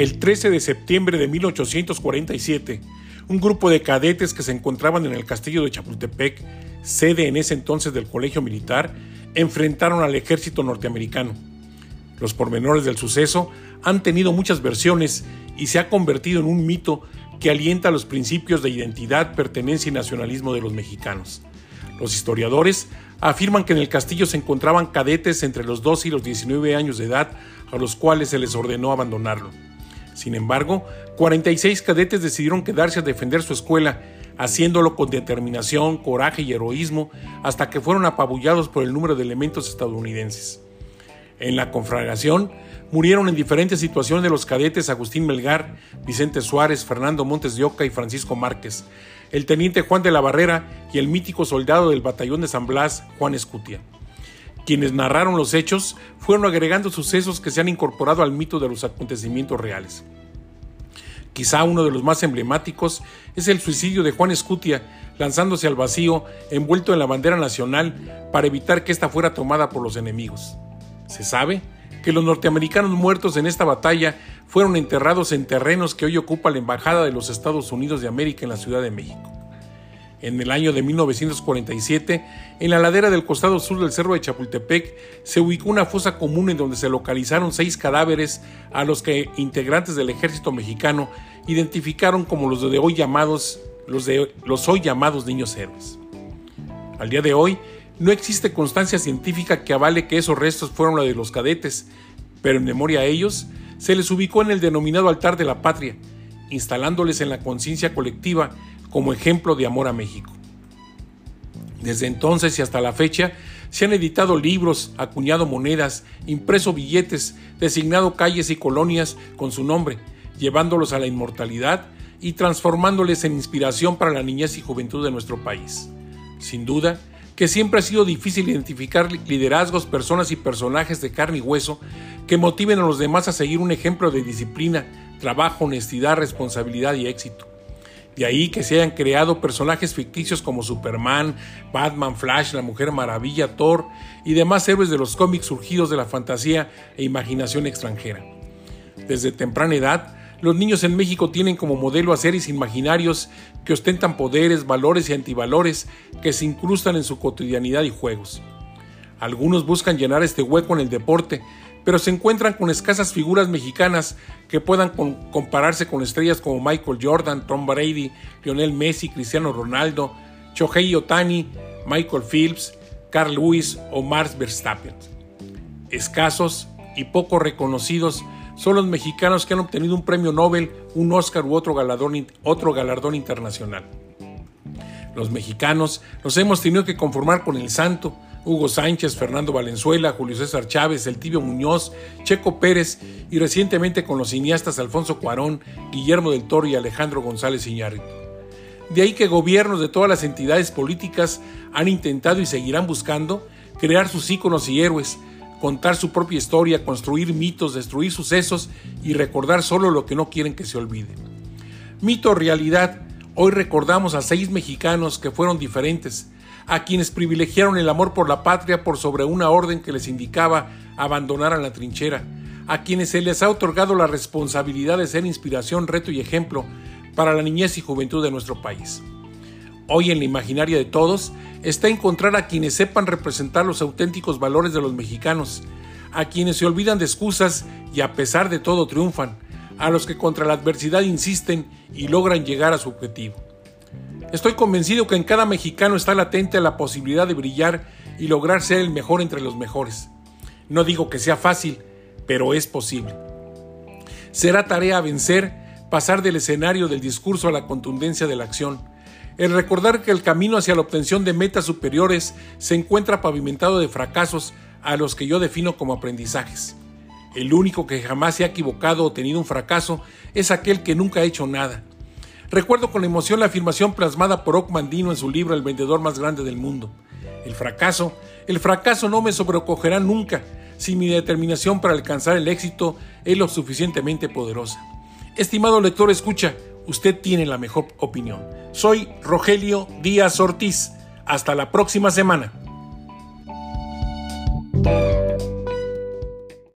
El 13 de septiembre de 1847, un grupo de cadetes que se encontraban en el castillo de Chapultepec, sede en ese entonces del Colegio Militar, enfrentaron al ejército norteamericano. Los pormenores del suceso han tenido muchas versiones y se ha convertido en un mito que alienta los principios de identidad, pertenencia y nacionalismo de los mexicanos. Los historiadores afirman que en el castillo se encontraban cadetes entre los 12 y los 19 años de edad a los cuales se les ordenó abandonarlo. Sin embargo, 46 cadetes decidieron quedarse a defender su escuela, haciéndolo con determinación, coraje y heroísmo, hasta que fueron apabullados por el número de elementos estadounidenses. En la conflagración murieron en diferentes situaciones de los cadetes Agustín Melgar, Vicente Suárez, Fernando Montes de Oca y Francisco Márquez, el teniente Juan de la Barrera y el mítico soldado del batallón de San Blas, Juan Escutia. Quienes narraron los hechos fueron agregando sucesos que se han incorporado al mito de los acontecimientos reales. Quizá uno de los más emblemáticos es el suicidio de Juan Escutia, lanzándose al vacío envuelto en la bandera nacional para evitar que ésta fuera tomada por los enemigos. Se sabe que los norteamericanos muertos en esta batalla fueron enterrados en terrenos que hoy ocupa la Embajada de los Estados Unidos de América en la Ciudad de México. En el año de 1947, en la ladera del costado sur del cerro de Chapultepec, se ubicó una fosa común en donde se localizaron seis cadáveres a los que integrantes del ejército mexicano identificaron como los de hoy llamados los, de, los hoy llamados niños héroes. Al día de hoy, no existe constancia científica que avale que esos restos fueron los de los cadetes, pero en memoria a ellos, se les ubicó en el denominado altar de la patria, instalándoles en la conciencia colectiva como ejemplo de amor a México. Desde entonces y hasta la fecha se han editado libros, acuñado monedas, impreso billetes, designado calles y colonias con su nombre, llevándolos a la inmortalidad y transformándoles en inspiración para la niñez y juventud de nuestro país. Sin duda, que siempre ha sido difícil identificar liderazgos, personas y personajes de carne y hueso que motiven a los demás a seguir un ejemplo de disciplina, trabajo, honestidad, responsabilidad y éxito. De ahí que se hayan creado personajes ficticios como Superman, Batman, Flash, la Mujer Maravilla, Thor y demás héroes de los cómics surgidos de la fantasía e imaginación extranjera. Desde temprana edad, los niños en México tienen como modelo a seres imaginarios que ostentan poderes, valores y antivalores que se incrustan en su cotidianidad y juegos. Algunos buscan llenar este hueco en el deporte, pero se encuentran con escasas figuras mexicanas que puedan compararse con estrellas como Michael Jordan, Tom Brady, Lionel Messi, Cristiano Ronaldo, Shohei Otani, Michael Phillips, Carl Lewis o Mars Verstappen. Escasos y poco reconocidos son los mexicanos que han obtenido un premio Nobel, un Oscar u galardón, otro galardón internacional. Los mexicanos nos hemos tenido que conformar con el santo, Hugo Sánchez, Fernando Valenzuela, Julio César Chávez, El Tibio Muñoz, Checo Pérez y recientemente con los cineastas Alfonso Cuarón, Guillermo del Toro y Alejandro González Iñárritu. De ahí que gobiernos de todas las entidades políticas han intentado y seguirán buscando crear sus íconos y héroes, contar su propia historia, construir mitos, destruir sucesos y recordar solo lo que no quieren que se olvide. Mito realidad, hoy recordamos a seis mexicanos que fueron diferentes, a quienes privilegiaron el amor por la patria por sobre una orden que les indicaba abandonar a la trinchera, a quienes se les ha otorgado la responsabilidad de ser inspiración, reto y ejemplo para la niñez y juventud de nuestro país. Hoy en la imaginaria de todos está encontrar a quienes sepan representar los auténticos valores de los mexicanos, a quienes se olvidan de excusas y a pesar de todo triunfan, a los que contra la adversidad insisten y logran llegar a su objetivo. Estoy convencido que en cada mexicano está latente la posibilidad de brillar y lograr ser el mejor entre los mejores. No digo que sea fácil, pero es posible. Será tarea vencer, pasar del escenario del discurso a la contundencia de la acción. El recordar que el camino hacia la obtención de metas superiores se encuentra pavimentado de fracasos a los que yo defino como aprendizajes. El único que jamás se ha equivocado o tenido un fracaso es aquel que nunca ha hecho nada Recuerdo con emoción la afirmación plasmada por Mandino en su libro El vendedor más grande del mundo. El fracaso, el fracaso no me sobrecogerá nunca si mi determinación para alcanzar el éxito es lo suficientemente poderosa. Estimado lector, escucha, usted tiene la mejor opinión. Soy Rogelio Díaz Ortiz. Hasta la próxima semana.